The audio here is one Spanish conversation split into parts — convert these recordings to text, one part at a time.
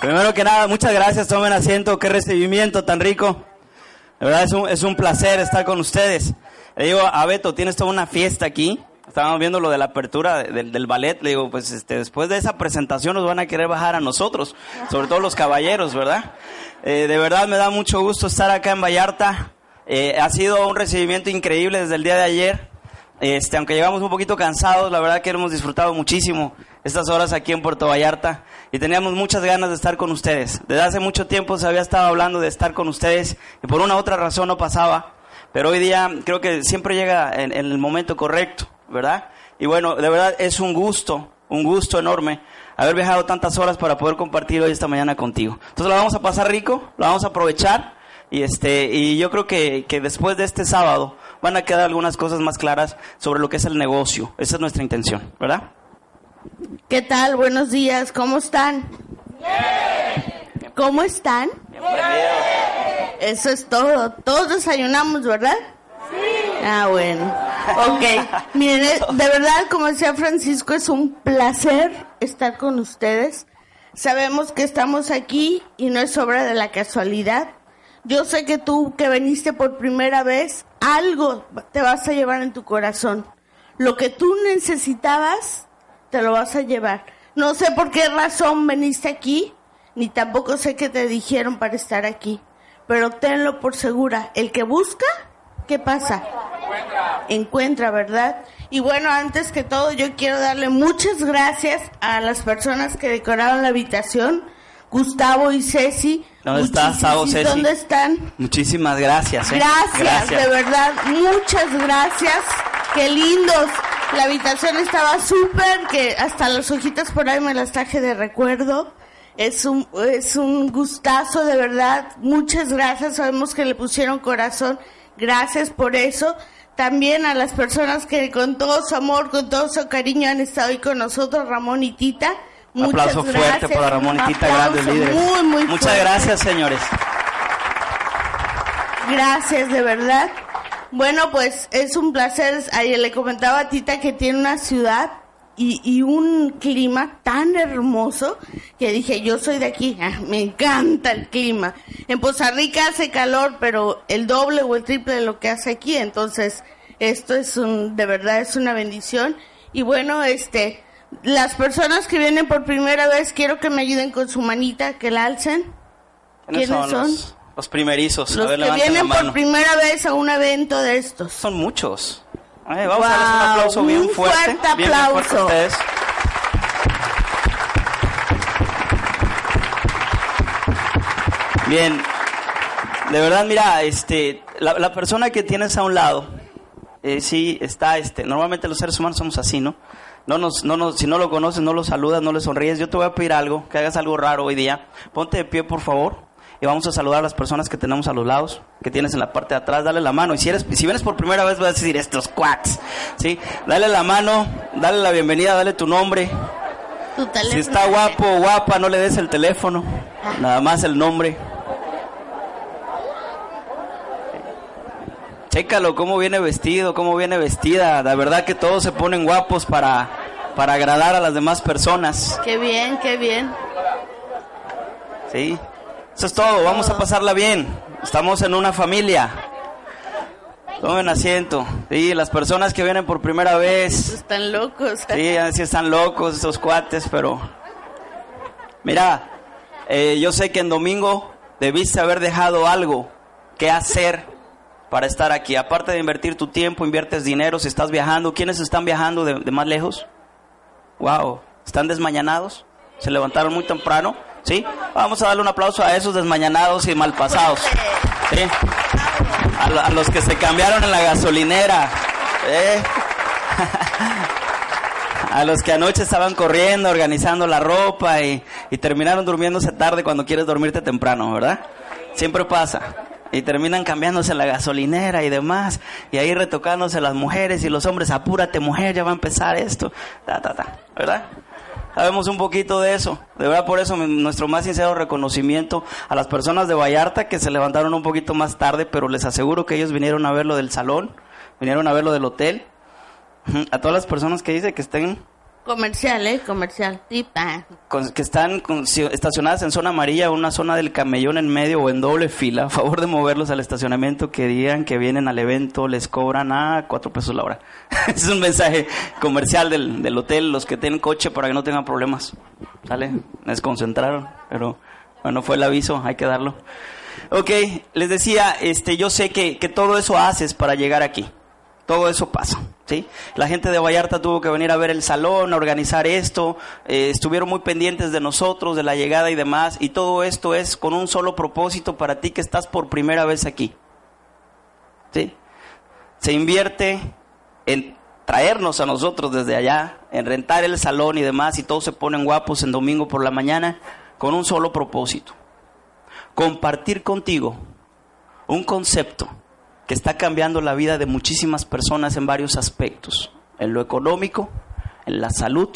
Primero que nada, muchas gracias, tomen asiento, qué recibimiento tan rico. De verdad es un, es un placer estar con ustedes. Le digo a Beto, tienes toda una fiesta aquí. Estábamos viendo lo de la apertura del, del ballet. Le digo, pues este, después de esa presentación nos van a querer bajar a nosotros, sobre todo los caballeros, ¿verdad? Eh, de verdad me da mucho gusto estar acá en Vallarta. Eh, ha sido un recibimiento increíble desde el día de ayer. Este, aunque llegamos un poquito cansados, la verdad que hemos disfrutado muchísimo estas horas aquí en Puerto Vallarta y teníamos muchas ganas de estar con ustedes. Desde hace mucho tiempo se había estado hablando de estar con ustedes y por una otra razón no pasaba, pero hoy día creo que siempre llega en, en el momento correcto, ¿verdad? Y bueno, de verdad es un gusto, un gusto enorme haber viajado tantas horas para poder compartir hoy esta mañana contigo. Entonces la vamos a pasar rico, la vamos a aprovechar y este y yo creo que, que después de este sábado van a quedar algunas cosas más claras sobre lo que es el negocio. Esa es nuestra intención, ¿verdad? ¿Qué tal? Buenos días, ¿cómo están? ¿Cómo están? Eso es todo. Todos desayunamos, ¿verdad? Sí. Ah, bueno. Ok. Miren, de verdad, como decía Francisco, es un placer estar con ustedes. Sabemos que estamos aquí y no es obra de la casualidad. Yo sé que tú que viniste por primera vez, algo te vas a llevar en tu corazón. Lo que tú necesitabas, te lo vas a llevar. No sé por qué razón viniste aquí, ni tampoco sé qué te dijeron para estar aquí. Pero tenlo por segura, el que busca, ¿qué pasa? Encuentra. Encuentra, ¿verdad? Y bueno, antes que todo, yo quiero darle muchas gracias a las personas que decoraron la habitación, Gustavo y Ceci. ¿Dónde Ceci? ¿Dónde están? Muchísimas gracias. ¿eh? Gracias, de verdad, muchas gracias. Qué lindos. La habitación estaba súper, que hasta las hojitas por ahí me las traje de recuerdo. Es un, es un gustazo, de verdad. Muchas gracias. Sabemos que le pusieron corazón. Gracias por eso. También a las personas que con todo su amor, con todo su cariño han estado ahí con nosotros, Ramón y Tita. Un aplauso Muchas fuerte gracias. para Ramón y Un Tita, aplauso grandes líderes. Muy, muy Muchas fuerte. gracias, señores. Gracias, de verdad. Bueno, pues es un placer. Ayer le comentaba a Tita que tiene una ciudad y, y un clima tan hermoso que dije, yo soy de aquí, ah, me encanta el clima. En Poza Rica hace calor, pero el doble o el triple de lo que hace aquí. Entonces, esto es un, de verdad es una bendición. Y bueno, este, las personas que vienen por primera vez, quiero que me ayuden con su manita, que la alcen. ¿Quiénes son? Los, los primerizos. a Los ver, que vienen por primera vez a un evento de estos. Son muchos. Vamos a darles un Wow, aplauso bien un fuerte. fuerte bien, bien fuerte a aplauso. ustedes. Bien, de verdad, mira, este, la, la persona que tienes a un lado, eh, sí, está, este, normalmente los seres humanos somos así, ¿no? No nos, no nos, si no lo conoces, no lo saludas, no le sonríes. Yo te voy a pedir algo, que hagas algo raro hoy día. Ponte de pie, por favor, y vamos a saludar a las personas que tenemos a los lados, que tienes en la parte de atrás. Dale la mano. Y si eres, si vienes por primera vez, vas a decir estos quacks, ¿sí? Dale la mano, dale la bienvenida, dale tu nombre. Tu. Si está guapo o guapa, no le des el teléfono, nada más el nombre. Chécalo, cómo viene vestido, cómo viene vestida. La verdad que todos se ponen guapos para, para agradar a las demás personas. Qué bien, qué bien. ¿Sí? Eso es todo, vamos a pasarla bien. Estamos en una familia. Tomen asiento. Sí, las personas que vienen por primera vez. Están locos. Sí, así están locos esos cuates, pero... Mira, eh, yo sé que en domingo debiste haber dejado algo que hacer para estar aquí. Aparte de invertir tu tiempo, inviertes dinero, si estás viajando. ¿Quiénes están viajando de, más lejos? Wow, ¿están desmañanados? ¿Se levantaron muy temprano? ¿Sí? Vamos a darle un aplauso a esos desmañanados y malpasados. ¿Sí? A los que se cambiaron en la gasolinera. ¿eh? a los que anoche estaban corriendo, organizando la ropa y, y terminaron durmiéndose tarde cuando quieres dormirte temprano, ¿verdad? Siempre pasa. Y terminan cambiándose la gasolinera y demás. Y ahí retocándose las mujeres y los hombres, apúrate mujer, ya va a empezar esto. Ta, ta, ta, ¿verdad? Sabemos un poquito de eso. De verdad, por eso nuestro más sincero reconocimiento a las personas de Vallarta que se levantaron un poquito más tarde, pero les aseguro que ellos vinieron a ver lo del salón, vinieron a ver lo del hotel. A todas las personas que dice que estén Comercial, ¿eh? Comercial. Tipa. que están estacionadas en zona amarilla, una zona del camellón en medio o en doble fila, a favor de moverlos al estacionamiento, que digan que vienen al evento, les cobran a cuatro pesos la hora. es un mensaje comercial del, del, hotel, los que tienen coche para que no tengan problemas. ¿Sale? Desconcentraron, pero bueno, fue el aviso, hay que darlo. Ok, les decía, este, yo sé que, que todo eso haces para llegar aquí. Todo eso pasa. ¿Sí? La gente de Vallarta tuvo que venir a ver el salón, a organizar esto, eh, estuvieron muy pendientes de nosotros, de la llegada y demás, y todo esto es con un solo propósito para ti que estás por primera vez aquí. ¿sí? Se invierte en traernos a nosotros desde allá, en rentar el salón y demás, y todos se ponen guapos en domingo por la mañana, con un solo propósito. Compartir contigo un concepto que está cambiando la vida de muchísimas personas en varios aspectos, en lo económico, en la salud,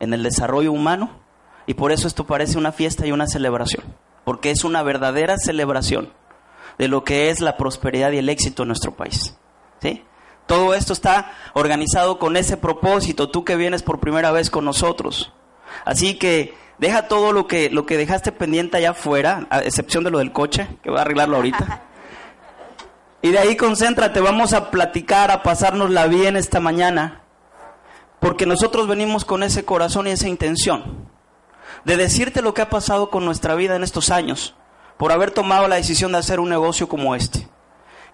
en el desarrollo humano, y por eso esto parece una fiesta y una celebración, porque es una verdadera celebración de lo que es la prosperidad y el éxito en nuestro país. ¿sí? Todo esto está organizado con ese propósito, tú que vienes por primera vez con nosotros. Así que deja todo lo que, lo que dejaste pendiente allá afuera, a excepción de lo del coche, que voy a arreglarlo ahorita. Y de ahí concéntrate, vamos a platicar, a pasárnosla bien esta mañana, porque nosotros venimos con ese corazón y esa intención de decirte lo que ha pasado con nuestra vida en estos años, por haber tomado la decisión de hacer un negocio como este.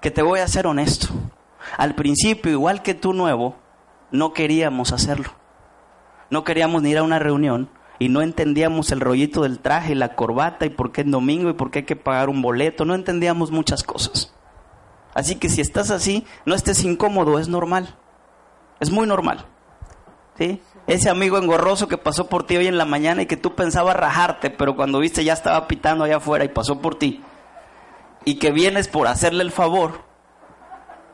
Que te voy a ser honesto, al principio, igual que tú nuevo, no queríamos hacerlo. No queríamos ni ir a una reunión y no entendíamos el rollito del traje, la corbata y por qué es domingo y por qué hay que pagar un boleto, no entendíamos muchas cosas. Así que si estás así, no estés incómodo, es normal. Es muy normal. ¿Sí? Ese amigo engorroso que pasó por ti hoy en la mañana y que tú pensabas rajarte, pero cuando viste ya estaba pitando allá afuera y pasó por ti. Y que vienes por hacerle el favor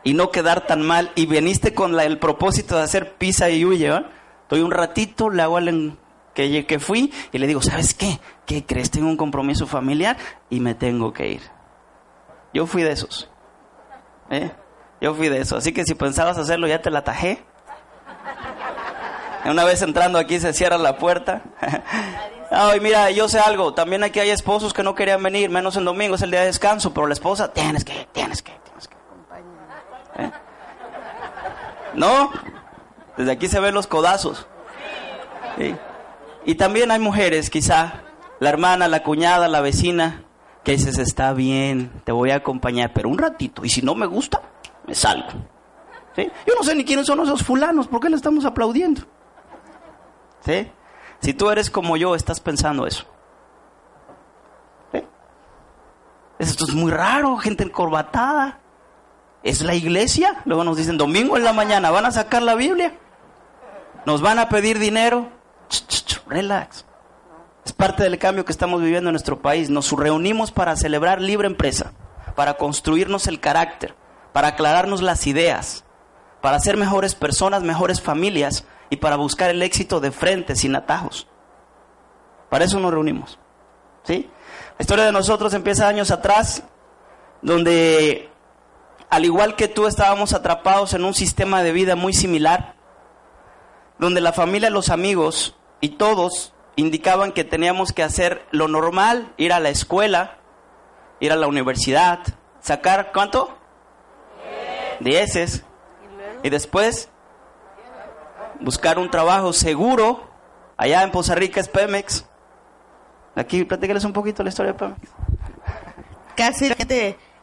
y no quedar tan mal y viniste con el propósito de hacer pizza y huye, ¿va? Estoy un ratito, le hago el que, que fui y le digo, ¿sabes qué? ¿Qué crees? Tengo un compromiso familiar y me tengo que ir. Yo fui de esos. ¿Eh? Yo fui de eso. Así que si pensabas hacerlo, ya te la tajé. Una vez entrando aquí se cierra la puerta. Ay, mira, yo sé algo. También aquí hay esposos que no querían venir, menos en domingo, es el día de descanso. Pero la esposa, tienes que, tienes que, tienes que. ¿Eh? ¿No? Desde aquí se ven los codazos. Y también hay mujeres, quizá, la hermana, la cuñada, la vecina, que dices, está bien, te voy a acompañar, pero un ratito, y si no me gusta, me salgo. Yo no sé ni quiénes son esos fulanos, ¿por qué le estamos aplaudiendo? Si tú eres como yo, estás pensando eso. ¿Sí? Esto es muy raro, gente encorbatada. Es la iglesia. Luego nos dicen, domingo en la mañana, ¿van a sacar la Biblia? ¿Nos van a pedir dinero? relax. Es parte del cambio que estamos viviendo en nuestro país. Nos reunimos para celebrar libre empresa, para construirnos el carácter, para aclararnos las ideas, para ser mejores personas, mejores familias y para buscar el éxito de frente, sin atajos. Para eso nos reunimos. ¿sí? La historia de nosotros empieza años atrás, donde al igual que tú estábamos atrapados en un sistema de vida muy similar, donde la familia, los amigos y todos indicaban que teníamos que hacer lo normal, ir a la escuela, ir a la universidad, sacar ¿cuánto? Dieces. Y después buscar un trabajo seguro. Allá en Poza Rica es Pemex. Aquí platícales un poquito la historia de Pemex. Casi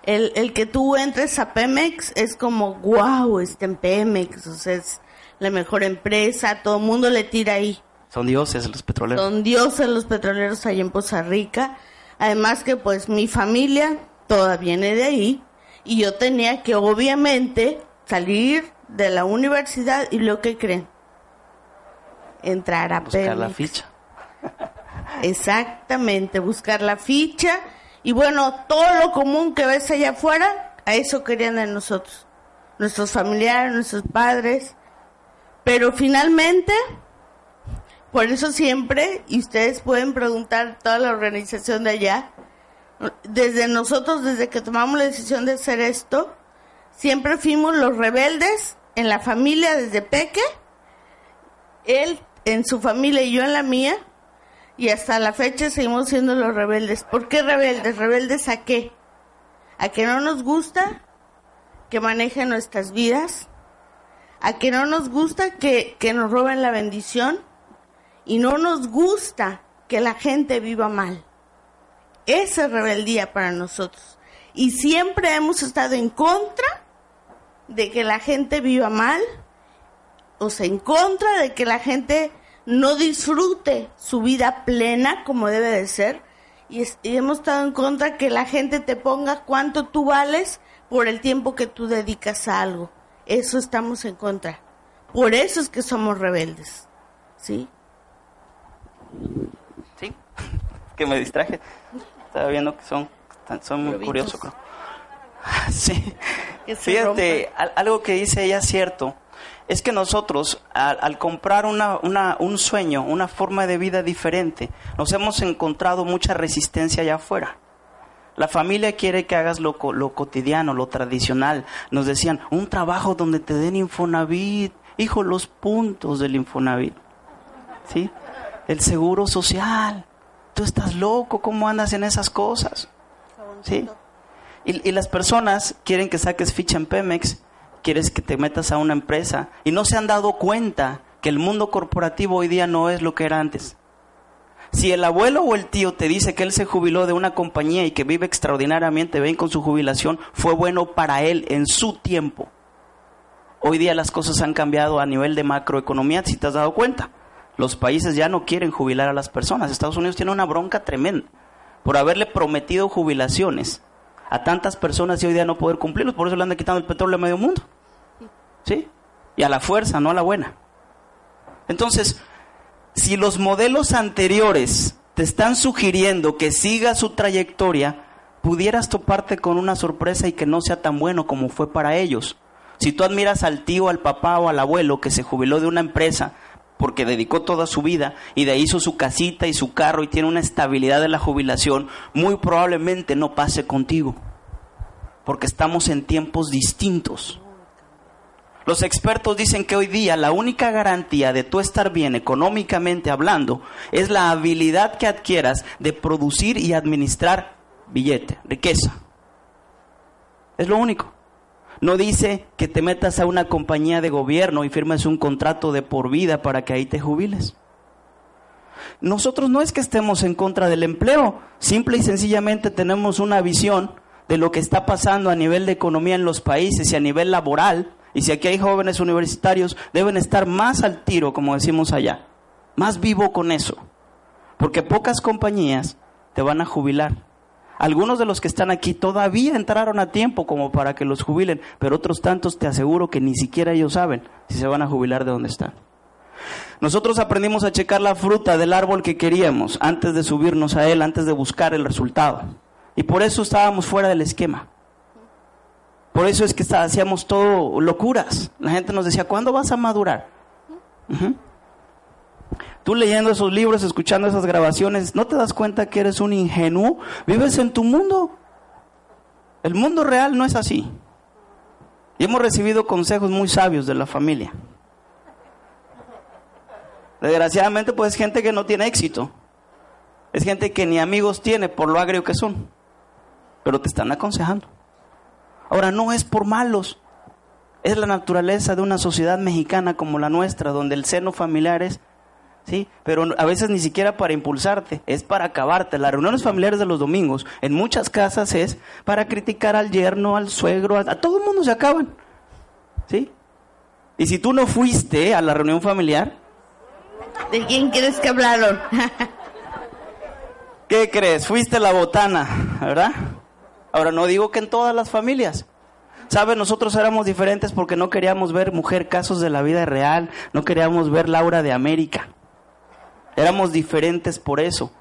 el, el que tú entres a Pemex es como, wow, está en Pemex, o sea, es la mejor empresa, todo el mundo le tira ahí. Son dioses los petroleros. Son dioses los petroleros ahí en Poza Rica. Además que pues mi familia toda viene de ahí y yo tenía que obviamente salir de la universidad y lo que creen. entrar a Buscar la ficha. Exactamente, buscar la ficha y bueno, todo lo común que ves allá afuera, a eso querían de nosotros, nuestros familiares, nuestros padres, pero finalmente, por eso siempre, y ustedes pueden preguntar toda la organización de allá, desde nosotros, desde que tomamos la decisión de hacer esto, siempre fuimos los rebeldes en la familia desde peque, él en su familia y yo en la mía, y hasta la fecha seguimos siendo los rebeldes. ¿Por qué rebeldes? ¿Rebeldes a qué? ¿A que no nos gusta que manejen nuestras vidas? ¿A que no nos gusta que, que nos roben la bendición? Y no nos gusta que la gente viva mal. Esa es rebeldía para nosotros. Y siempre hemos estado en contra de que la gente viva mal, o sea, en contra de que la gente no disfrute su vida plena como debe de ser. Y, y hemos estado en contra que la gente te ponga cuánto tú vales por el tiempo que tú dedicas a algo. Eso estamos en contra. Por eso es que somos rebeldes. ¿Sí? Sí, que me distraje. Estaba viendo que son, son muy curiosos. Sí. Fíjate, al- algo que dice ella es cierto. Es que nosotros, al, al comprar una, una- un sueño, una forma de vida diferente, nos hemos encontrado mucha resistencia allá afuera. La familia quiere que hagas lo, lo cotidiano, lo tradicional. Nos decían, un trabajo donde te den Infonavit. Hijo, los puntos del Infonavit. ¿Sí? El seguro social. Tú estás loco, ¿cómo andas en esas cosas? ¿Sí? Y, y las personas quieren que saques ficha en Pemex, quieres que te metas a una empresa y no se han dado cuenta que el mundo corporativo hoy día no es lo que era antes. Si el abuelo o el tío te dice que él se jubiló de una compañía y que vive extraordinariamente bien con su jubilación, fue bueno para él en su tiempo. Hoy día las cosas han cambiado a nivel de macroeconomía, si te has dado cuenta. Los países ya no quieren jubilar a las personas. Estados Unidos tiene una bronca tremenda por haberle prometido jubilaciones a tantas personas y hoy día no poder cumplirlos. Por eso le andan quitando el petróleo a medio mundo. ¿Sí? Y a la fuerza, no a la buena. Entonces, si los modelos anteriores te están sugiriendo que sigas su trayectoria, pudieras toparte con una sorpresa y que no sea tan bueno como fue para ellos. Si tú admiras al tío, al papá o al abuelo que se jubiló de una empresa porque dedicó toda su vida y de ahí hizo su casita y su carro y tiene una estabilidad de la jubilación, muy probablemente no pase contigo. Porque estamos en tiempos distintos. Los expertos dicen que hoy día la única garantía de tú estar bien económicamente hablando es la habilidad que adquieras de producir y administrar billete, riqueza. Es lo único. No dice que te metas a una compañía de gobierno y firmes un contrato de por vida para que ahí te jubiles. Nosotros no es que estemos en contra del empleo, simple y sencillamente tenemos una visión de lo que está pasando a nivel de economía en los países y a nivel laboral. Y si aquí hay jóvenes universitarios, deben estar más al tiro, como decimos allá, más vivo con eso. Porque pocas compañías te van a jubilar. Algunos de los que están aquí todavía entraron a tiempo como para que los jubilen, pero otros tantos te aseguro que ni siquiera ellos saben si se van a jubilar de donde están. Nosotros aprendimos a checar la fruta del árbol que queríamos antes de subirnos a él, antes de buscar el resultado. Y por eso estábamos fuera del esquema. Por eso es que hacíamos todo locuras. La gente nos decía, ¿cuándo vas a madurar? Tú leyendo esos libros, escuchando esas grabaciones, ¿no te das cuenta que eres un ingenuo? Vives en tu mundo. El mundo real no es así. Y hemos recibido consejos muy sabios de la familia. Desgraciadamente, pues es gente que no tiene éxito. Es gente que ni amigos tiene por lo agrio que son. Pero te están aconsejando. Ahora, no es por malos. Es la naturaleza de una sociedad mexicana como la nuestra, donde el seno familiar es, sí, pero a veces ni siquiera para impulsarte, es para acabarte. Las reuniones familiares de los domingos, en muchas casas es para criticar al yerno, al suegro, a, a todo el mundo se acaban, ¿sí? Y si tú no fuiste a la reunión familiar, ¿De quién crees que hablaron? ¿Qué crees? Fuiste la botana, ¿verdad? Ahora no digo que en todas las familias. ¿Sabe? Nosotros éramos diferentes porque no queríamos ver mujer casos de la vida real, no queríamos ver Laura de América. Éramos diferentes por eso.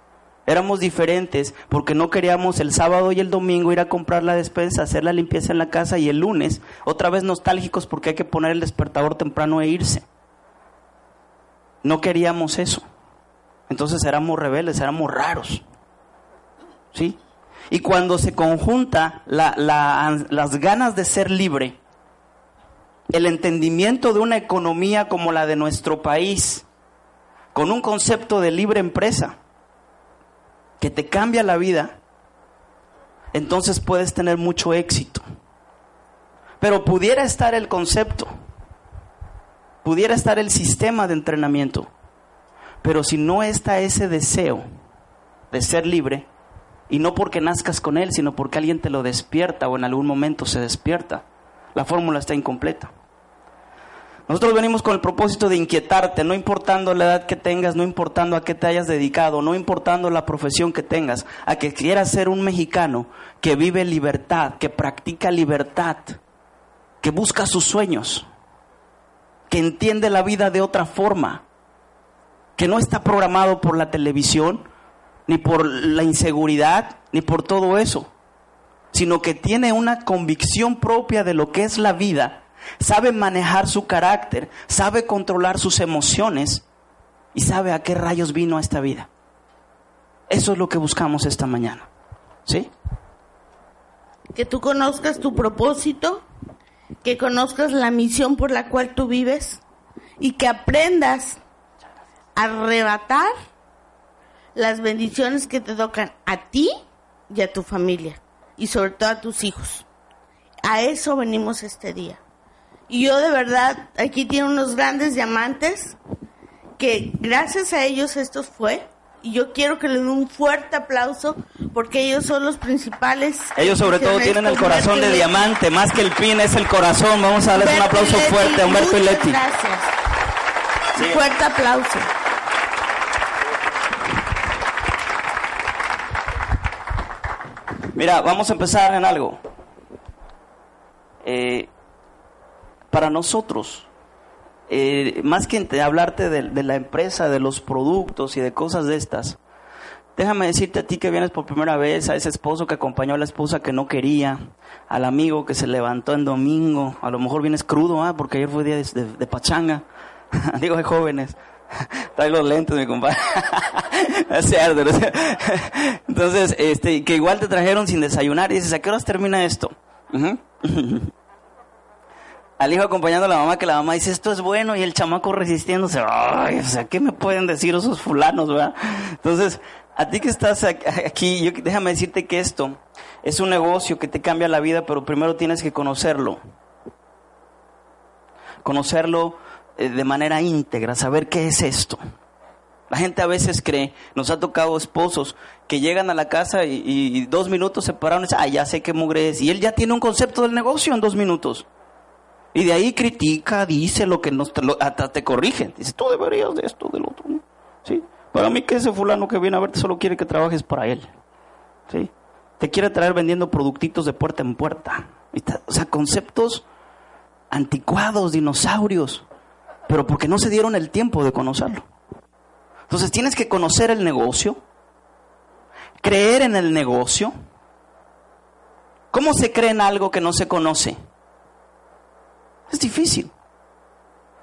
Éramos diferentes porque no queríamos el sábado y el domingo ir a comprar la despensa, hacer la limpieza en la casa y el lunes otra vez nostálgicos porque hay que poner el despertador temprano e irse. No queríamos eso. Entonces éramos rebeldes, éramos raros. ¿Sí? Y cuando se conjunta las ganas de ser libre, el entendimiento de una economía como la de nuestro país, con un concepto de libre empresa, que te cambia la vida, entonces puedes tener mucho éxito. Pero pudiera estar el concepto, pudiera estar el sistema de entrenamiento, pero si no está ese deseo de ser libre, y no porque nazcas con él, sino porque alguien te lo despierta o en algún momento se despierta, la fórmula está incompleta. Nosotros venimos con el propósito de inquietarte, no importando la edad que tengas, no importando a qué te hayas dedicado, no importando la profesión que tengas, a que quieras ser un mexicano que vive libertad, que practica libertad, que busca sus sueños, que entiende la vida de otra forma, que no está programado por la televisión, ni por la inseguridad, ni por todo eso, sino que tiene una convicción propia de lo que es la vida sabe manejar su carácter, sabe controlar sus emociones y sabe a qué rayos vino esta vida. Eso es lo que buscamos esta mañana. ¿Sí? Que tú conozcas tu propósito, que conozcas la misión por la cual tú vives y que aprendas a arrebatar las bendiciones que te tocan a ti y a tu familia y sobre todo a tus hijos. A eso venimos este día. Y yo de verdad, aquí tiene unos grandes diamantes que gracias a ellos esto fue. Y yo quiero que le den un fuerte aplauso porque ellos son los principales. Ellos sobre todo tienen el corazón de diamante, más que el pin es el corazón. Vamos a darles un aplauso fuerte a Humberto y Leti. Gracias. Un fuerte aplauso. Mira, vamos a empezar en algo. Eh, para nosotros, eh, más que hablarte de, la empresa, de los productos y de cosas de estas, déjame decirte a ti que vienes por primera vez, a ese esposo que acompañó a la esposa que no quería, al amigo que se levantó en domingo, a lo mejor vienes crudo, ¿ah? porque ayer fue día de, pachanga, digo de jóvenes. Trae los lentes, mi compadre. Entonces, este, que igual te trajeron sin desayunar y dices, ¿a qué horas termina esto? Al hijo acompañando a la mamá, que la mamá dice, esto es bueno, y el chamaco resistiéndose, ay, o sea, ¿qué me pueden decir esos fulanos, verdad? Entonces, a ti que estás aquí, déjame decirte que esto es un negocio que te cambia la vida, pero primero tienes que conocerlo. Conocerlo eh, de manera íntegra, saber qué es esto. La gente a veces cree, nos ha tocado esposos que llegan a la casa y, dos minutos se pararon y dicen, ah, ya sé qué mugre es. Y él ya tiene un concepto del negocio en dos minutos. Y de ahí critica, dice lo que nos, hasta te corrige. Dice, tú deberías de esto, del otro. ¿Sí? Para mí que ese fulano que viene a verte solo quiere que trabajes para él. ¿Sí? Te quiere traer vendiendo productitos de puerta en puerta. O sea, conceptos anticuados, dinosaurios. Pero porque no se dieron el tiempo de conocerlo. Entonces tienes que conocer el negocio, creer en el negocio. ¿Cómo se cree en algo que no se conoce? Es difícil.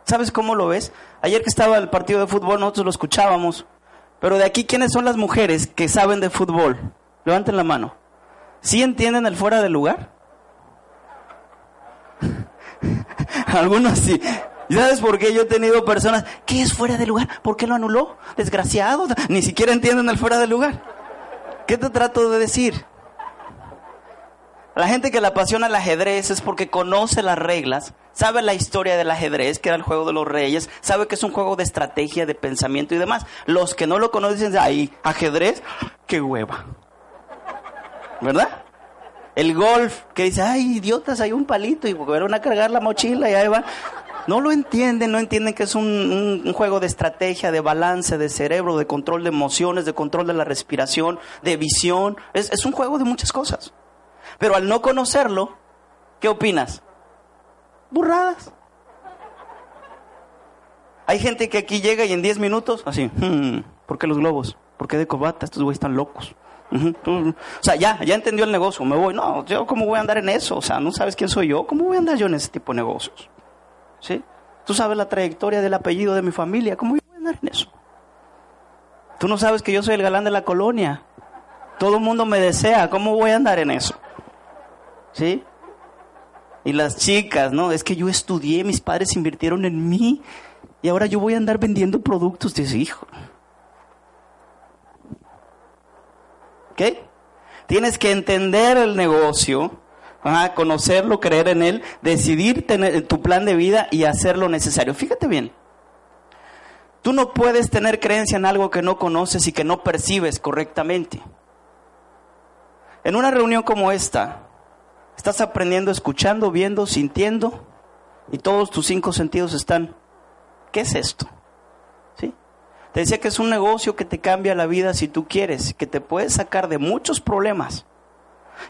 ¿Sabes cómo lo ves? Ayer que estaba el partido de fútbol nosotros lo escuchábamos. Pero de aquí, ¿quiénes son las mujeres que saben de fútbol? Levanten la mano. ¿Sí entienden el fuera de lugar? Algunos sí. ¿Sabes por qué yo he tenido personas? ¿Qué es fuera de lugar? ¿Por qué lo anuló? Desgraciado. Ni siquiera entienden el fuera de lugar. ¿Qué te trato de decir? La gente que le apasiona el ajedrez es porque conoce las reglas, sabe la historia del ajedrez, que era el juego de los reyes, sabe que es un juego de estrategia, de pensamiento y demás. Los que no lo conocen ay, ajedrez, qué hueva. ¿Verdad? El golf, que dice, ay, idiotas, hay un palito y volvieron a cargar la mochila y ahí va. No lo entienden, no entienden que es un, juego de estrategia, de balance, de cerebro, de control de emociones, de control de la respiración, de visión. es un juego de muchas cosas. Pero al no conocerlo, ¿Qué opinas? Burradas. Hay gente que aquí llega y en 10 minutos, así, hmm, ¿por qué los globos? ¿Por qué de corbata? Estos güeyes están locos. O sea, ya, ya entendió el negocio, me voy. No, yo cómo voy a andar en eso, o sea, no sabes quién soy yo, ¿cómo voy a andar yo en ese tipo de negocios? ¿Sí? Tú sabes la trayectoria del apellido de mi familia, ¿cómo voy a andar en eso? Tú no sabes que yo soy el galán de la colonia. Todo el mundo me desea, ¿cómo voy a andar en eso? ¿Sí? Y las chicas, ¿no? Es que yo estudié, mis padres invirtieron en mí y ahora yo voy a andar vendiendo productos. Dice, hijo, ¿Ok? Tienes que entender el negocio, conocerlo, creer en él, decidir tener tu plan de vida y hacer lo necesario. Fíjate bien. Tú no puedes tener creencia en algo que no conoces y que no percibes correctamente. En una reunión como esta, estás aprendiendo, escuchando, viendo, sintiendo, y todos tus cinco sentidos están. ¿Qué es esto? Te decía que es un negocio que te cambia la vida si tú quieres, que te puede sacar de muchos problemas.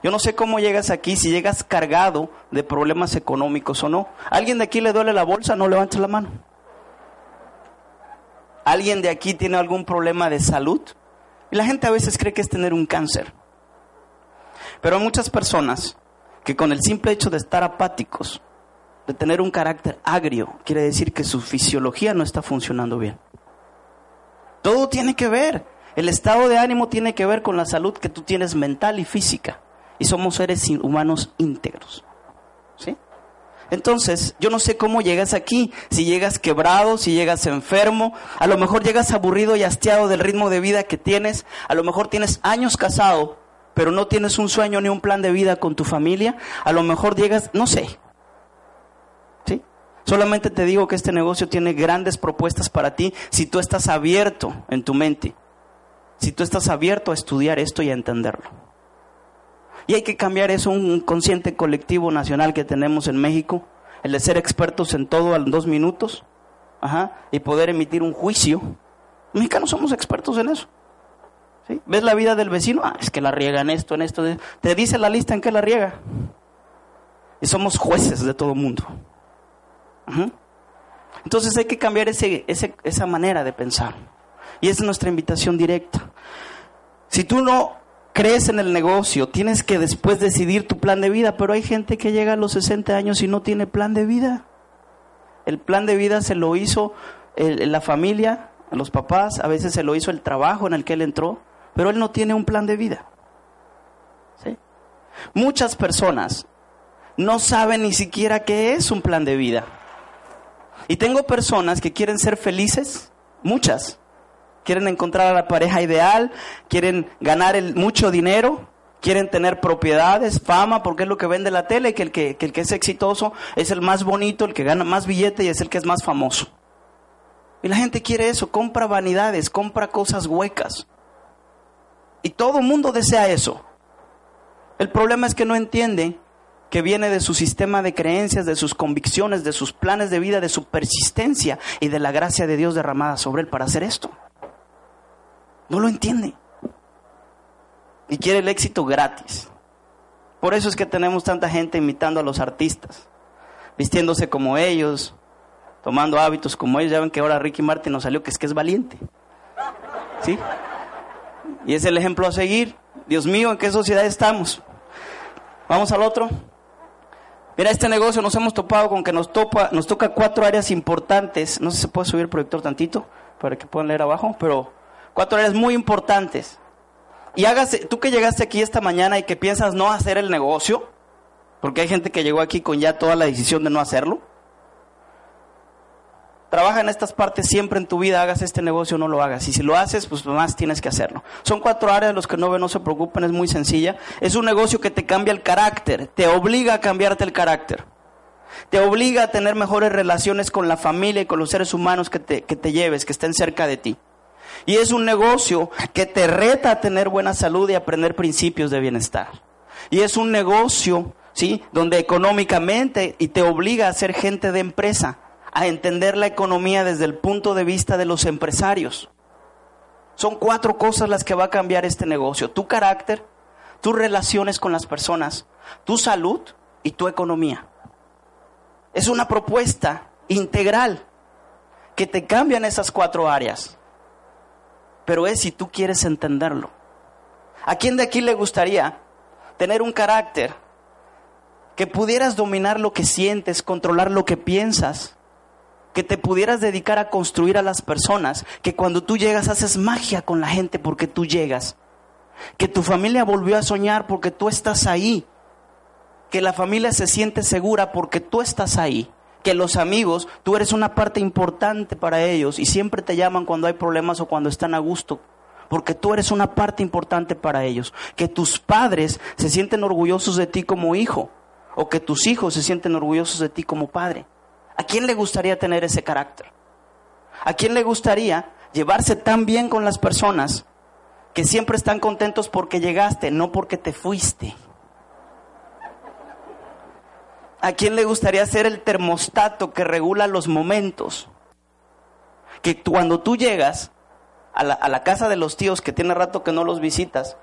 Yo no sé cómo llegas aquí, si llegas cargado de problemas económicos o no. ¿Alguien de aquí le duele la bolsa? No levantes la mano. ¿Alguien de aquí tiene algún problema de salud? Y la gente a veces cree que es tener un cáncer. Pero hay muchas personas que con el simple hecho de estar apáticos, de tener un carácter agrio, quiere decir que su fisiología no está funcionando bien. Todo tiene que ver. El estado de ánimo tiene que ver con la salud que tú tienes mental y física. Y somos seres humanos íntegros. ¿Sí? Entonces, yo no sé cómo llegas aquí, si llegas quebrado, si llegas enfermo, a lo mejor llegas aburrido y hastiado del ritmo de vida que tienes, a lo mejor tienes años casado, pero no tienes un sueño ni un plan de vida con tu familia, a lo mejor llegas, no sé, Solamente te digo que este negocio tiene grandes propuestas para ti si tú estás abierto en tu mente, si tú estás abierto a estudiar esto y a entenderlo. Y hay que cambiar eso, un consciente colectivo nacional que tenemos en México, el de ser expertos en todo en dos minutos y poder emitir un juicio. Los mexicanos somos expertos en eso. ¿Ves la vida del vecino? Ah, es que la riega en esto, en esto. Te dice la lista en qué la riega. Y somos jueces de todo mundo. Entonces hay que cambiar ese, esa manera de pensar. Y esa es nuestra invitación directa. Si tú no crees en el negocio, tienes que después decidir tu plan de vida, pero hay gente que llega a los 60 años y no tiene plan de vida. El plan de vida se lo hizo la familia, los papás, a veces se lo hizo el trabajo en el que él entró, pero él no tiene un plan de vida. Muchas personas no saben ni siquiera qué es un plan de vida. Y tengo personas que quieren ser felices, muchas. Quieren encontrar a la pareja ideal, quieren ganar mucho dinero, quieren tener propiedades, fama, porque es lo que vende la tele, que que, que el que es exitoso es el más bonito, el que gana más billete y es el que es más famoso. Y la gente quiere eso, compra vanidades, compra cosas huecas. Y todo mundo desea eso. El problema es que no entiende que viene de su sistema de creencias, de sus convicciones, de sus planes de vida, de su persistencia y de la gracia de Dios derramada sobre él para hacer esto. No lo entiende. Y quiere el éxito gratis. Por eso es que tenemos tanta gente imitando a los artistas, vistiéndose como ellos, tomando hábitos como ellos. Ya ven que ahora Ricky Martin nos salió que es que es valiente. ¿Sí? Y es el ejemplo a seguir. Dios mío, ¿en qué sociedad estamos? Vamos al otro. Mira, este negocio nos hemos topado con que nos, topa, nos toca cuatro áreas importantes. No sé si se puede subir el proyector tantito para que puedan leer abajo, pero cuatro áreas muy importantes. Y hágase, tú que llegaste aquí esta mañana y que piensas no hacer el negocio, porque hay gente que llegó aquí con ya toda la decisión de no hacerlo. Trabaja en estas partes siempre en tu vida, hagas este negocio o no lo hagas. Y si lo haces, pues más tienes que hacerlo. Son cuatro áreas, los que no ven, no se preocupen, es muy sencilla. Es un negocio que te cambia el carácter, te obliga a cambiarte el carácter. Te obliga a tener mejores relaciones con la familia y con los seres humanos que te, que te lleves, que estén cerca de ti. Y es un negocio que te reta a tener buena salud y aprender principios de bienestar. Y es un negocio, ¿sí? Donde económicamente y te obliga a ser gente de empresa a entender la economía desde el punto de vista de los empresarios. Son cuatro cosas las que va a cambiar este negocio. Tu carácter, tus relaciones con las personas, tu salud y tu economía. Es una propuesta integral que te cambia en esas cuatro áreas. Pero es si tú quieres entenderlo. ¿A quién de aquí le gustaría tener un carácter que pudieras dominar lo que sientes, controlar lo que piensas, que te pudieras dedicar a construir a las personas, que cuando tú llegas haces magia con la gente porque tú llegas, que tu familia volvió a soñar porque tú estás ahí, que la familia se siente segura porque tú estás ahí, que los amigos, tú eres una parte importante para ellos y siempre te llaman cuando hay problemas o cuando están a gusto, porque tú eres una parte importante para ellos, que tus padres se sienten orgullosos de ti como hijo o que tus hijos se sienten orgullosos de ti como padre. ¿A quién le gustaría tener ese carácter? ¿A quién le gustaría llevarse tan bien con las personas que siempre están contentos porque llegaste, no porque te fuiste? ¿A quién le gustaría ser el termostato que regula los momentos? Que cuando tú llegas a la, casa de los tíos que tiene rato que no los visitas,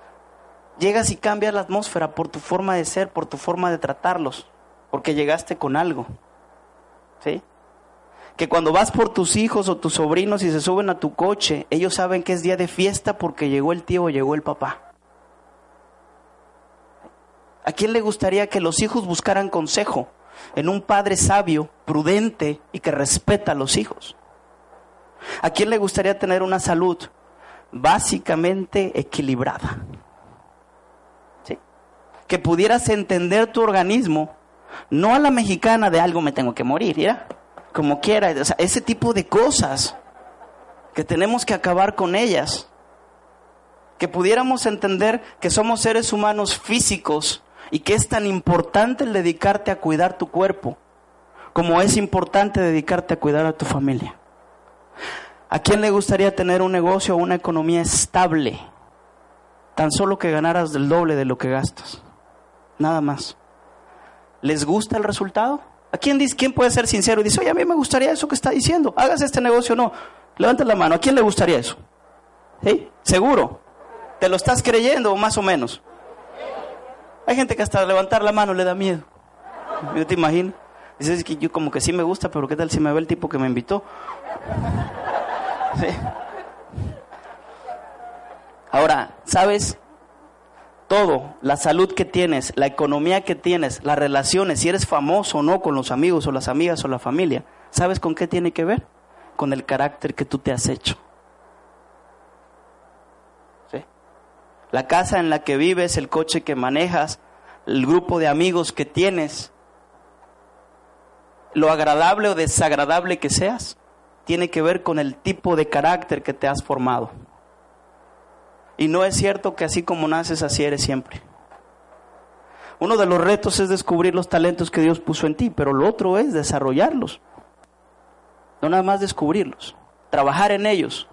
llegas y cambias la atmósfera por tu forma de ser, por tu forma de tratarlos, porque llegaste con algo. ¿Sí? Que cuando vas por tus hijos o tus sobrinos y se suben a tu coche, ellos saben que es día de fiesta porque llegó el tío o llegó el papá. ¿A quién le gustaría que los hijos buscaran consejo en un padre sabio, prudente y que respeta a los hijos? ¿A quién le gustaría tener una salud básicamente equilibrada? ¿Sí? Que pudieras entender tu organismo no a la mexicana de algo me tengo que morir, ¿ya? Como quiera, ese tipo de cosas que tenemos que acabar con ellas. Que pudiéramos entender que somos seres humanos físicos y que es tan importante el dedicarte a cuidar tu cuerpo como es importante dedicarte a cuidar a tu familia. ¿A quién le gustaría tener un negocio o una economía estable? Tan solo que ganaras del doble de lo que gastas. Nada más. ¿Les gusta el resultado? ¿A quién, dice, quién puede ser sincero y dice, oye, a mí me gustaría eso que está diciendo? Hagas este negocio o no. Levanta la mano. ¿A quién le gustaría eso? ¿Sí? ¿Seguro? ¿Te lo estás creyendo más o menos? Hay gente que hasta levantar la mano le da miedo. Yo te imagino. Dices que yo como que sí me gusta, pero ¿qué tal si me ve el tipo que me invitó? ¿Sí? Ahora, ¿sabes? Todo, la salud que tienes, la economía que tienes, las relaciones, si eres famoso o no con los amigos o las amigas o la familia, ¿sabes con qué tiene que ver? Con el carácter que tú te has hecho. ¿Sí? La casa en la que vives, el coche que manejas, el grupo de amigos que tienes, lo agradable o desagradable que seas, tiene que ver con el tipo de carácter que te has formado. Y no es cierto que así como naces, así eres siempre. Uno de los retos es descubrir los talentos que Dios puso en ti, pero lo otro es desarrollarlos. No nada más descubrirlos, trabajar en ellos,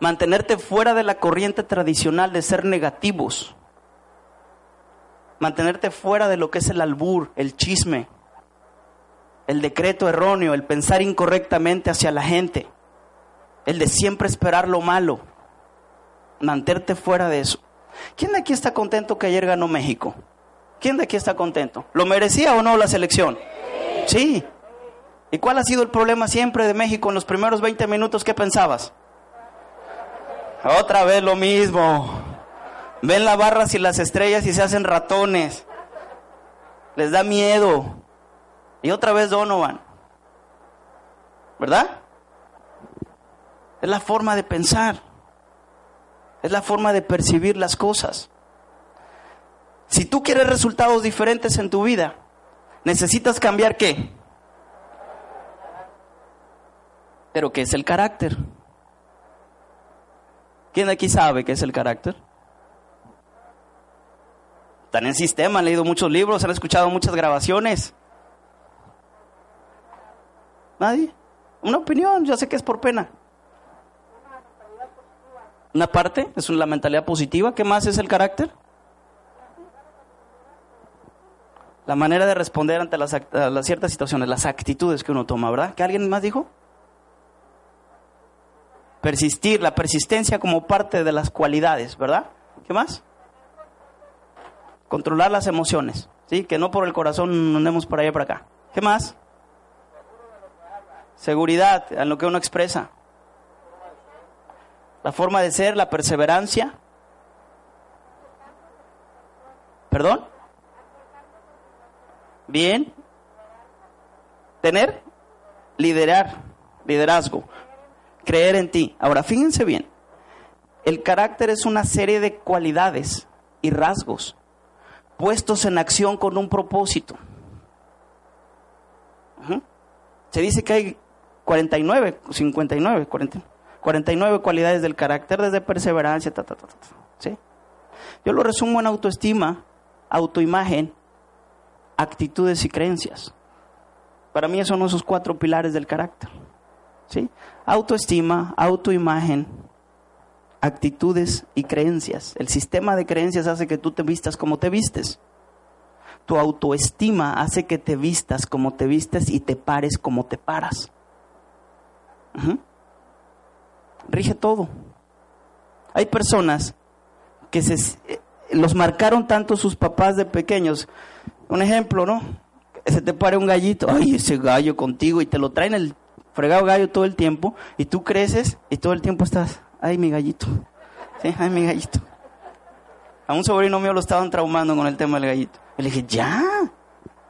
mantenerte fuera de la corriente tradicional de ser negativos, mantenerte fuera de lo que es el albur, el chisme, el decreto erróneo, el pensar incorrectamente hacia la gente, el de siempre esperar lo malo mantenerte fuera de eso. ¿Quién de aquí está contento que ayer ganó México? ¿Quién de aquí está contento? ¿Lo merecía o no la selección? Sí. ¿Y cuál ha sido el problema siempre de México en los primeros 20 minutos? ¿Qué pensabas? Otra vez lo mismo. Ven las barras y las estrellas y se hacen ratones. Les da miedo. Y otra vez Donovan. ¿Verdad? Es la forma de pensar. Es la forma de percibir las cosas. Si tú quieres resultados diferentes en tu vida, necesitas cambiar qué? Pero ¿qué es el carácter? ¿Quién aquí sabe qué es el carácter? Están en sistema, han leído muchos libros, han escuchado muchas grabaciones. ¿Nadie? Una opinión, yo sé que es por pena. Una parte es la mentalidad positiva. ¿Qué más es el carácter? La manera de responder ante las, las ciertas situaciones, las actitudes que uno toma, ¿verdad? ¿Qué alguien más dijo? Persistir, la persistencia como parte de las cualidades, ¿verdad? ¿Qué más? Controlar las emociones. Sí, que no por el corazón andemos por allá por acá. ¿Qué más? Seguridad en lo que uno expresa. La forma de ser, la perseverancia. ¿Perdón? Bien. Tener, liderar, liderazgo, creer en ti. Ahora, fíjense bien. El carácter es una serie de cualidades y rasgos puestos en acción con un propósito. Se dice que hay 49, 59, 49 cualidades del carácter desde perseverancia, ¿sí? Yo lo resumo en autoestima, autoimagen, actitudes y creencias. Para mí son esos cuatro pilares del carácter. ¿sí? Autoestima, autoimagen, actitudes y creencias. El sistema de creencias hace que tú te vistas como te vistes. Tu autoestima hace que te vistas como te vistes y te pares como te paras. Rige todo. Hay personas que se, eh, los marcaron tanto sus papás de pequeños. Un ejemplo, ¿no? Se te pare un gallito, ay, ese gallo contigo y te lo traen el fregado gallo todo el tiempo y tú creces y todo el tiempo estás, ay, mi gallito. Ay, mi gallito. A un sobrino mío lo estaban traumando con el tema del gallito. Y le dije, ya,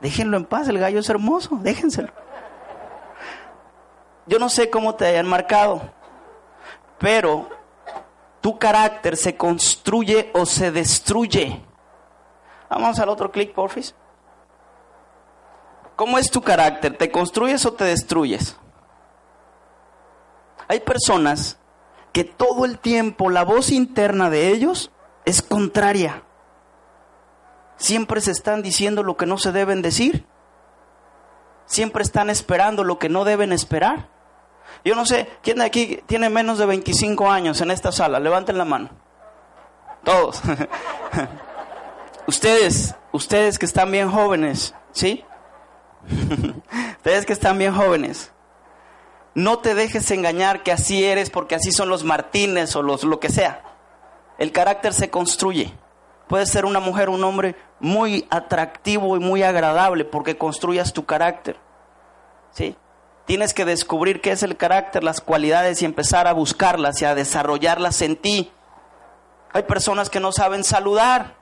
déjenlo en paz, el gallo es hermoso, déjenselo. Yo no sé cómo te hayan marcado, pero tu carácter se construye o se destruye. Vamos al otro clic, porfis. ¿Cómo es tu carácter? ¿Te construyes o te destruyes? Hay personas que todo el tiempo la voz interna de ellos es contraria. Siempre se están diciendo lo que no se deben decir. Siempre están esperando lo que no deben esperar. Yo no sé, ¿quién de aquí tiene menos de 25 años en esta sala? Levanten la mano. Todos. ustedes, ustedes que están bien jóvenes, ¿sí? ustedes que están bien jóvenes. No te dejes engañar que así eres porque así son los Martínez o los lo que sea. El carácter se construye. Puedes ser una mujer, un hombre muy atractivo y muy agradable porque construyas tu carácter. ¿Sí? Tienes que descubrir qué es el carácter, las cualidades y empezar a buscarlas y a desarrollarlas en ti. Hay personas que no saben saludar.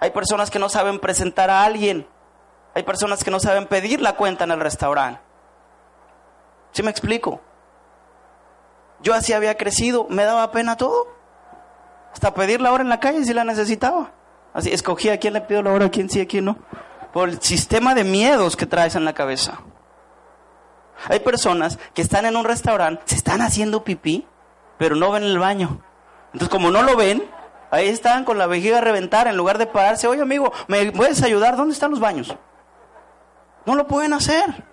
Hay personas que no saben presentar a alguien. Hay personas que no saben pedir la cuenta en el restaurante. ¿Sí me explico? Yo así había crecido, me daba pena todo. Hasta pedir la hora en la calle si la necesitaba. Así, escogía a quién le pido la hora, a quién sí, a quién no. Por el sistema de miedos que traes en la cabeza. Hay personas que están en un restaurante, se están haciendo pipí, pero no ven el baño. Entonces, como no lo ven, ahí están con la vejiga a reventar en lugar de pararse. Oye, amigo, ¿me puedes ayudar? ¿Dónde están los baños? No lo pueden hacer.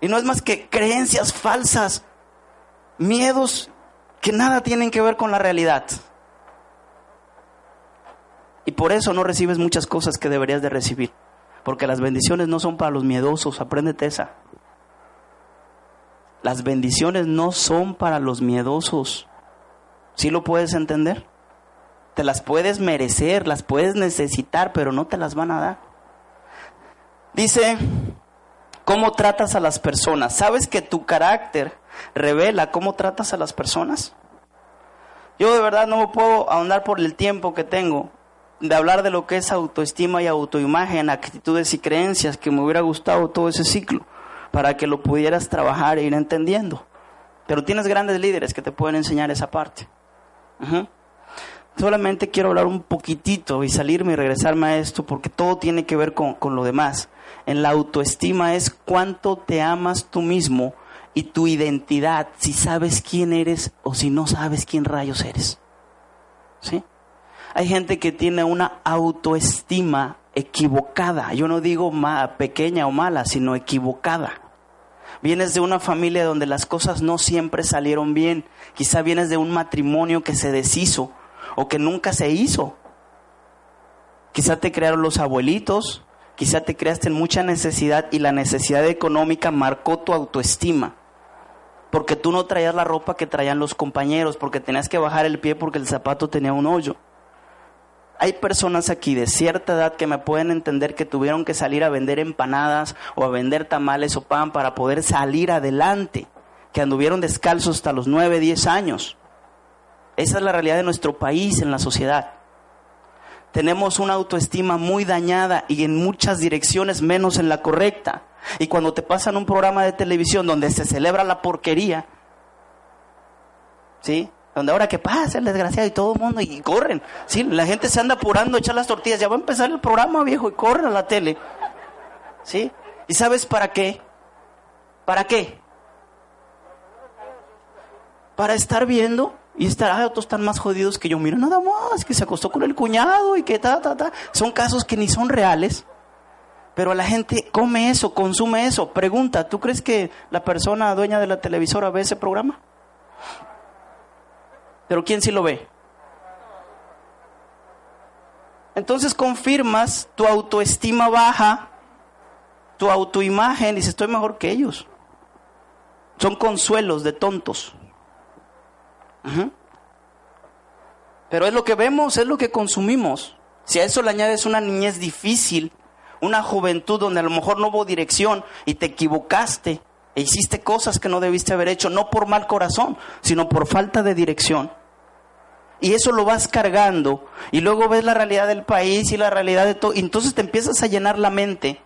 Y no es más que creencias falsas, miedos que nada tienen que ver con la realidad. Y por eso no recibes muchas cosas que deberías de recibir. Porque las bendiciones no son para los miedosos, apréndete esa. Las bendiciones no son para los miedosos. ¿Sí lo puedes entender? Te las puedes merecer, las puedes necesitar, pero no te las van a dar. Dice cómo tratas a las personas. ¿Sabes que tu carácter revela cómo tratas a las personas? Yo de verdad no puedo ahondar por el tiempo que tengo de hablar de lo que es autoestima y autoimagen, actitudes y creencias, que me hubiera gustado todo ese ciclo para que lo pudieras trabajar e ir entendiendo. Pero tienes grandes líderes que te pueden enseñar esa parte. Solamente quiero hablar un poquitito y salirme y regresarme a esto porque todo tiene que ver con, con lo demás en la autoestima es cuánto te amas tú mismo y tu identidad, si sabes quién eres o si no sabes quién rayos eres. ¿Sí? Hay gente que tiene una autoestima equivocada. Yo no digo pequeña o mala, sino equivocada. Vienes de una familia donde las cosas no siempre salieron bien. Quizá vienes de un matrimonio que se deshizo o que nunca se hizo. Quizá te crearon los abuelitos, Quizá te creaste en mucha necesidad y la necesidad económica marcó tu autoestima. Porque tú no traías la ropa que traían los compañeros, porque tenías que bajar el pie porque el zapato tenía un hoyo. Hay personas aquí de cierta edad que me pueden entender que tuvieron que salir a vender empanadas o a vender tamales o pan para poder salir adelante, que anduvieron descalzos hasta los 9, 10 años. Esa es la realidad de nuestro país en la sociedad. Tenemos una autoestima muy dañada y en muchas direcciones menos en la correcta. Y cuando te pasan un programa de televisión donde se celebra la porquería, ¿sí? Donde ahora que pasa el desgraciado y todo el mundo y corren. Sí, la gente se anda apurando a echar las tortillas. Ya va a empezar el programa, viejo, y corren a la tele. ¿Sí? ¿Y sabes para qué? ¿Para qué? Para estar viendo y estar, ah, otros están más jodidos que yo. Mira nada más, que se acostó con el cuñado y que ta, ta, ta. Son casos que ni son reales. Pero la gente come eso, consume eso. Pregunta, ¿tú crees que la persona dueña de la televisora ve ese programa? Pero ¿quién sí lo ve? Entonces confirmas tu autoestima baja, tu autoimagen, dices, estoy mejor que ellos. Son consuelos de tontos. Pero es lo que vemos, es lo que consumimos. Si a eso le añades una niñez difícil, una juventud donde a lo mejor no hubo dirección y te equivocaste e hiciste cosas que no debiste haber hecho, no por mal corazón, sino por falta de dirección. Y eso lo vas cargando y luego ves la realidad del país y la realidad de todo. Y entonces te empiezas a llenar la mente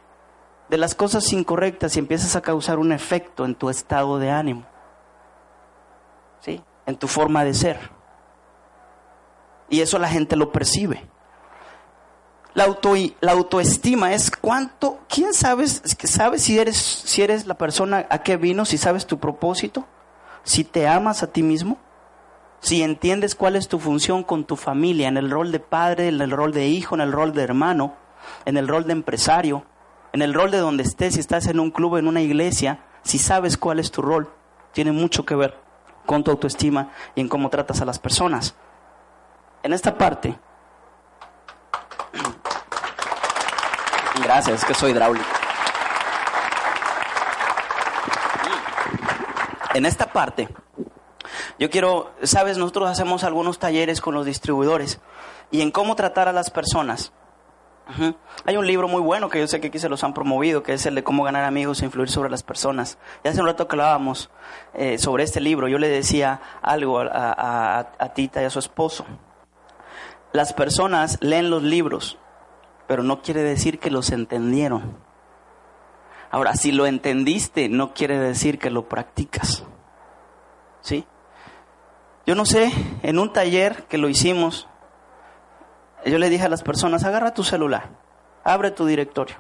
de las cosas incorrectas y empiezas a causar un efecto en tu estado de ánimo. ¿Sí? En tu forma de ser. Y eso la gente lo percibe. La, auto, la autoestima es cuánto, ¿quién sabes, sabes si eres, si eres la persona a qué vino, si sabes tu propósito, si te amas a ti mismo, si entiendes cuál es tu función con tu familia, en el rol de padre, en el rol de hijo, en el rol de hermano, en el rol de empresario, en el rol de donde estés, si estás en un club, en una iglesia, si sabes cuál es tu rol, tiene mucho que ver con tu autoestima y en cómo tratas a las personas. En esta parte, Gracias, es que soy hidráulico. En esta parte, yo quiero, sabes, nosotros hacemos algunos talleres con los distribuidores y en cómo tratar a las personas. Hay un libro muy bueno que yo sé que aquí se los han promovido, que es el de cómo ganar amigos e influir sobre las personas. Ya hace un rato que hablábamos eh, sobre este libro, yo le decía algo a Tita y a su esposo. Las personas leen los libros, pero no quiere decir que los entendieron. Ahora, si lo entendiste, no quiere decir que lo practicas. ¿Sí? Yo no sé, en un taller que lo hicimos, yo le dije a las personas, agarra tu celular, abre tu directorio,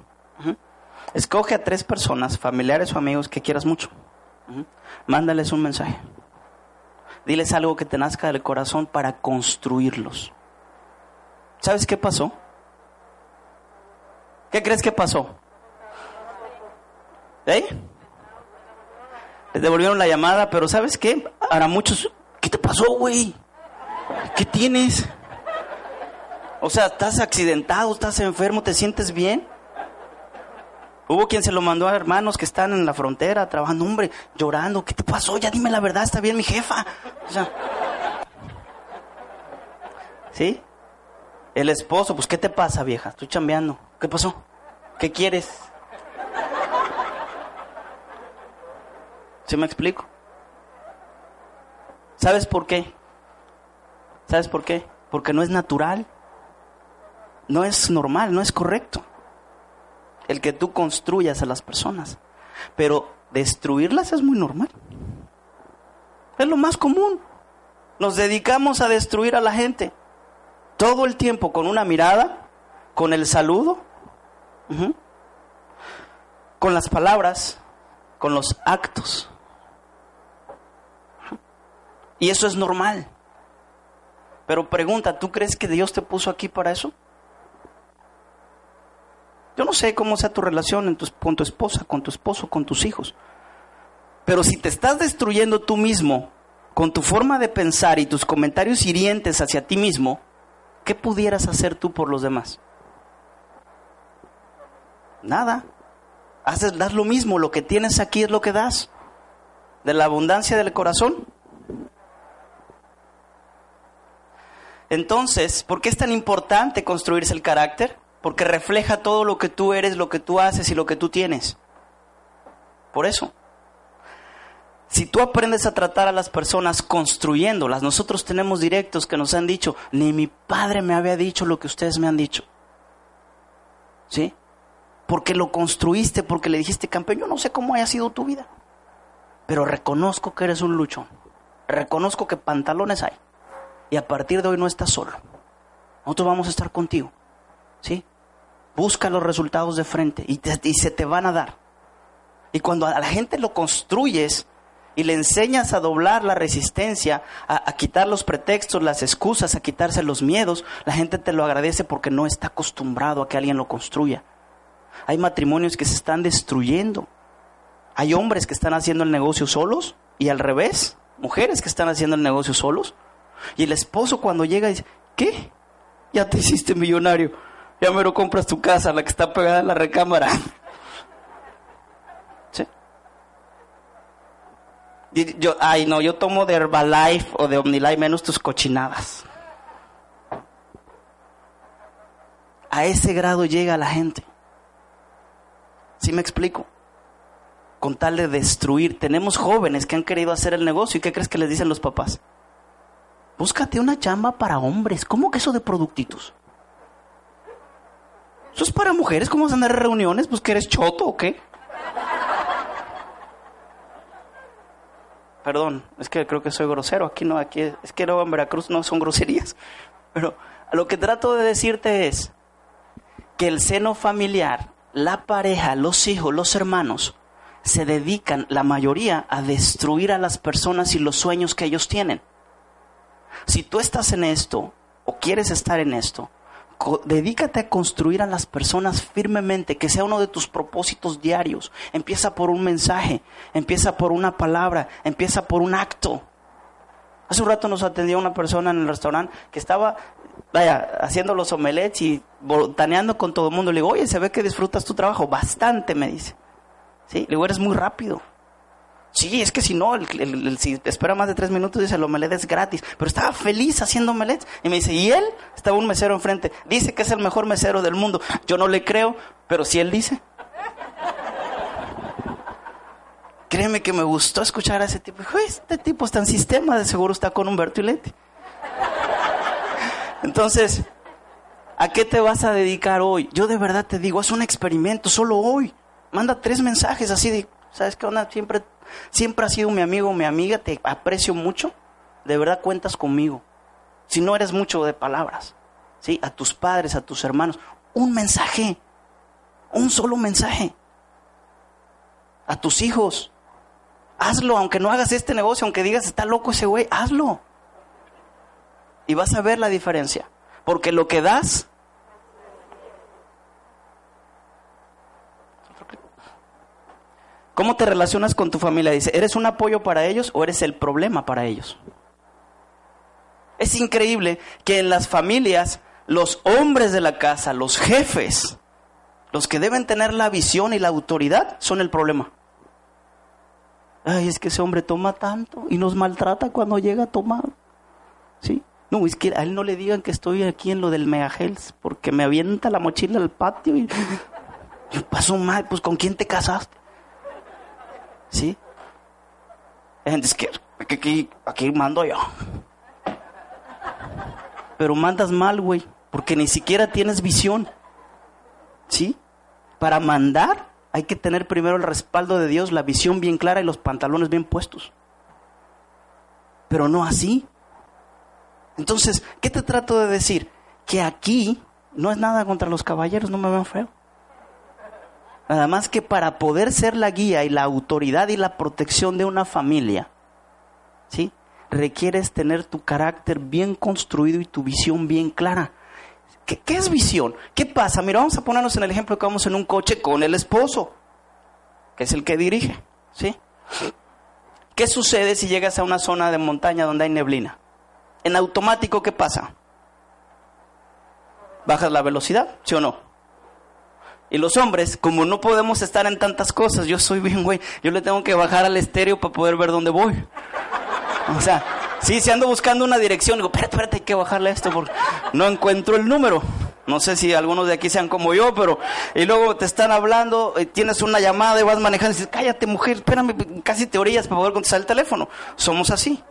escoge a tres personas, familiares o amigos que quieras mucho, mándales un mensaje, diles algo que te nazca del corazón para construirlos. ¿Sabes qué pasó? ¿Qué crees que pasó? ¿Eh? Les devolvieron la llamada, pero ¿sabes qué? Ahora muchos, ¿qué te pasó, güey? ¿Qué tienes? O sea, ¿estás accidentado? ¿Estás enfermo? ¿Te sientes bien? Hubo quien se lo mandó a hermanos que están en la frontera trabajando, hombre, llorando. ¿Qué te pasó? Ya dime la verdad, está bien mi jefa. ¿sí? El esposo, pues, ¿qué te pasa, vieja? Estoy chambeando. ¿Qué pasó? ¿Qué quieres? ¿Sí me explico? ¿Sabes por qué? ¿Sabes por qué? Porque no es natural. No es normal, no es correcto. El que tú construyas a las personas. Pero destruirlas es muy normal. Es lo más común. Nos dedicamos a destruir a la gente todo el tiempo con una mirada, con el saludo, con las palabras, con los actos. Y eso es normal. Pero pregunta, ¿tú crees que Dios te puso aquí para eso? Yo no sé cómo sea tu relación con tu esposa, con tu esposo, con tus hijos. Pero si te estás destruyendo tú mismo con tu forma de pensar y tus comentarios hirientes hacia ti mismo, ¿qué pudieras hacer tú por los demás? Nada. Haces, das lo mismo, lo que tienes aquí es lo que das. De la abundancia del corazón. Entonces, ¿por qué es tan importante construirse el carácter? Porque refleja todo lo que tú eres, lo que tú haces y lo que tú tienes. Por eso. Si tú aprendes a tratar a las personas construyéndolas, nosotros tenemos directos que nos han dicho, ni mi padre me había dicho lo que ustedes me han dicho. ¿Sí? Porque lo construiste, porque le dijiste, campeón, yo no sé cómo haya sido tu vida, pero reconozco que eres un luchón. Reconozco que pantalones hay. Y a partir de hoy no estás solo. Nosotros vamos a estar contigo. ¿Sí? Busca los resultados de frente y, y se te van a dar. Y cuando a la gente lo construyes, y le enseñas a doblar la resistencia, a, quitar los pretextos, las excusas, a quitarse los miedos, la gente te lo agradece porque no está acostumbrado a que alguien lo construya. Hay matrimonios que se están destruyendo. Hay hombres que están haciendo el negocio solos y al revés, mujeres que están haciendo el negocio solos. Y el esposo cuando llega dice, ¿qué? Ya te hiciste millonario. Ya me lo compras tu casa, la que está pegada en la recámara. Yo, ay, no, yo tomo de Herbalife o de Omnilife menos tus cochinadas. A ese grado llega la gente. ¿Sí me explico? Con tal de destruir. Tenemos jóvenes que han querido hacer el negocio. ¿Y qué crees que les dicen los papás? Búscate una chamba para hombres. ¿Cómo que eso de productitos? ¿Eso es para mujeres? ¿Cómo vas a andar en reuniones? ¿Pues que eres choto o qué? Perdón, es que creo que soy grosero. Aquí no, aquí es que luego en Veracruz no son groserías. Pero lo que trato de decirte es que el seno familiar, la pareja, los hijos, los hermanos, se dedican la mayoría a destruir a las personas y los sueños que ellos tienen. Si tú estás en esto o quieres estar en esto, dedícate a construir a las personas firmemente, que sea uno de tus propósitos diarios. Empieza por un mensaje, empieza por una palabra, empieza por un acto. Hace un rato nos atendió una persona en el restaurante que estaba, vaya, haciendo los omelets y botaneando con todo el mundo. Le digo, oye, se ve que disfrutas tu trabajo. Bastante, me dice. Sí, le digo, eres muy rápido. Sí, es que si no, el, si espera más de tres minutos, dice el omelette es gratis. Pero estaba feliz haciendo omelette. Y me dice, ¿y él? Estaba un mesero enfrente. Dice que es el mejor mesero del mundo. Yo no le creo, pero si él dice. Créeme que me gustó escuchar a ese tipo. este tipo está en sistema, de seguro está con Humberto y Entonces, ¿a qué te vas a dedicar hoy? Yo de verdad te digo, es un experimento, solo hoy. Manda tres mensajes así de, ¿sabes qué onda? Siempre Siempre has sido mi amigo, mi amiga, te aprecio mucho. De verdad cuentas conmigo. Si no eres mucho de palabras, ¿sí? A tus padres, a tus hermanos, un mensaje. Un solo mensaje. A tus hijos. Hazlo, aunque no hagas este negocio, aunque digas está loco ese güey, hazlo. Y vas a ver la diferencia. Porque lo que das ¿Cómo te relacionas con tu familia? Dice, ¿eres un apoyo para ellos o eres el problema para ellos? Es increíble que en las familias los hombres de la casa, los jefes, los que deben tener la visión y la autoridad, son el problema. Ay, es que ese hombre toma tanto y nos maltrata cuando llega a tomar. ¿Sí? No, es que a él no le digan que estoy aquí en lo del Megahels, porque me avienta la mochila al patio y yo paso mal. Pues, ¿con quién te casaste? ¿Sí? Es que aquí, aquí mando yo. Pero mandas mal, güey, porque ni siquiera tienes visión. ¿Sí? Para mandar hay que tener primero el respaldo de Dios, la visión bien clara y los pantalones bien puestos. Pero no así. Entonces, ¿qué te trato de decir? Que aquí no es nada contra los caballeros, no me vean feo. Nada más que para poder ser la guía y la autoridad y la protección de una familia, ¿sí? Requieres tener tu carácter bien construido y tu visión bien clara. ¿Qué, es visión? ¿Qué pasa? Mira, vamos a ponernos en el ejemplo que vamos en un coche con el esposo, que es el que dirige, ¿sí? ¿Qué sucede si llegas a una zona de montaña donde hay neblina? En automático, ¿qué pasa? ¿Bajas la velocidad? ¿Sí o no? Y los hombres, como no podemos estar en tantas cosas, yo soy bien, güey, yo le tengo que bajar al estéreo para poder ver dónde voy. O sea, Sí, si ando buscando una dirección, digo, espérate, espérate, hay que bajarle esto porque no encuentro el número. No sé si algunos de aquí sean como yo, pero... Y luego te están hablando, y tienes una llamada y vas manejando y dices, cállate mujer, espérame, casi te orillas para poder contestar el teléfono. Somos así,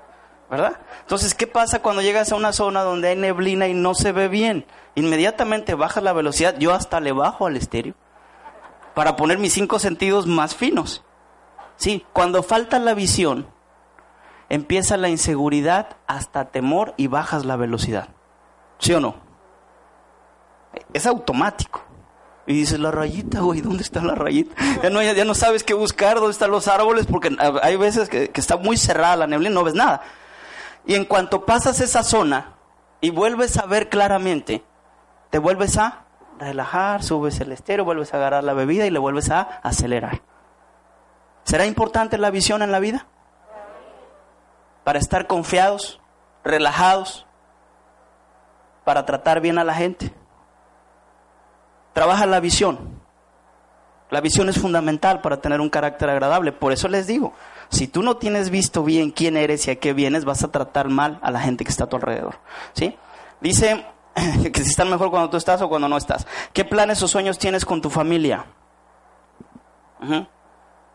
¿verdad? Entonces, ¿qué pasa cuando llegas a una zona donde hay neblina y no se ve bien? Inmediatamente bajas la velocidad, yo hasta le bajo al estéreo para poner mis cinco sentidos más finos. Sí, cuando falta la visión, empieza la inseguridad hasta temor y bajas la velocidad. ¿Sí o no? Es automático. Y dices, la rayita, güey, ¿dónde está la rayita? Ya no, ya, no sabes qué buscar, dónde están los árboles, porque hay veces que, que está muy cerrada la neblina y no ves nada. Y en cuanto pasas esa zona y vuelves a ver claramente, te vuelves a relajar, subes el estero, vuelves a agarrar la bebida y le vuelves a acelerar. ¿Será importante la visión en la vida? Para estar confiados, relajados, para tratar bien a la gente. Trabaja la visión. La visión es fundamental para tener un carácter agradable. Por eso les digo, si tú no tienes visto bien quién eres y a qué vienes, vas a tratar mal a la gente que está a tu alrededor. ¿Sí? Dice que si están mejor cuando tú estás o cuando no estás. ¿Qué planes o sueños tienes con tu familia?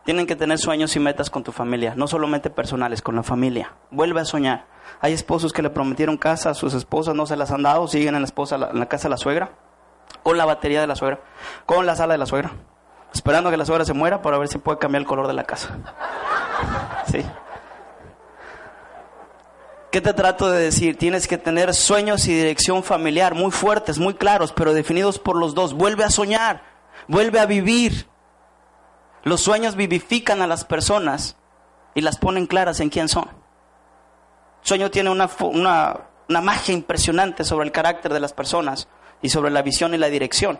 Tienen que tener sueños y metas con tu familia, no solamente personales, con la familia. Vuelve a soñar. Hay esposos que le prometieron casa a sus esposas, no se las han dado, siguen en la, esposa, en la casa de la suegra, con la batería de la suegra, con la sala de la suegra, esperando que la suegra se muera para ver si puede cambiar el color de la casa. Sí. ¿Qué te trato de decir? Tienes que tener sueños y dirección familiar muy fuertes, muy claros, pero definidos por los dos. Vuelve a soñar, vuelve a vivir. Los sueños vivifican a las personas y las ponen claras en quién son. sueño tiene una, una, una magia impresionante sobre el carácter de las personas y sobre la visión y la dirección.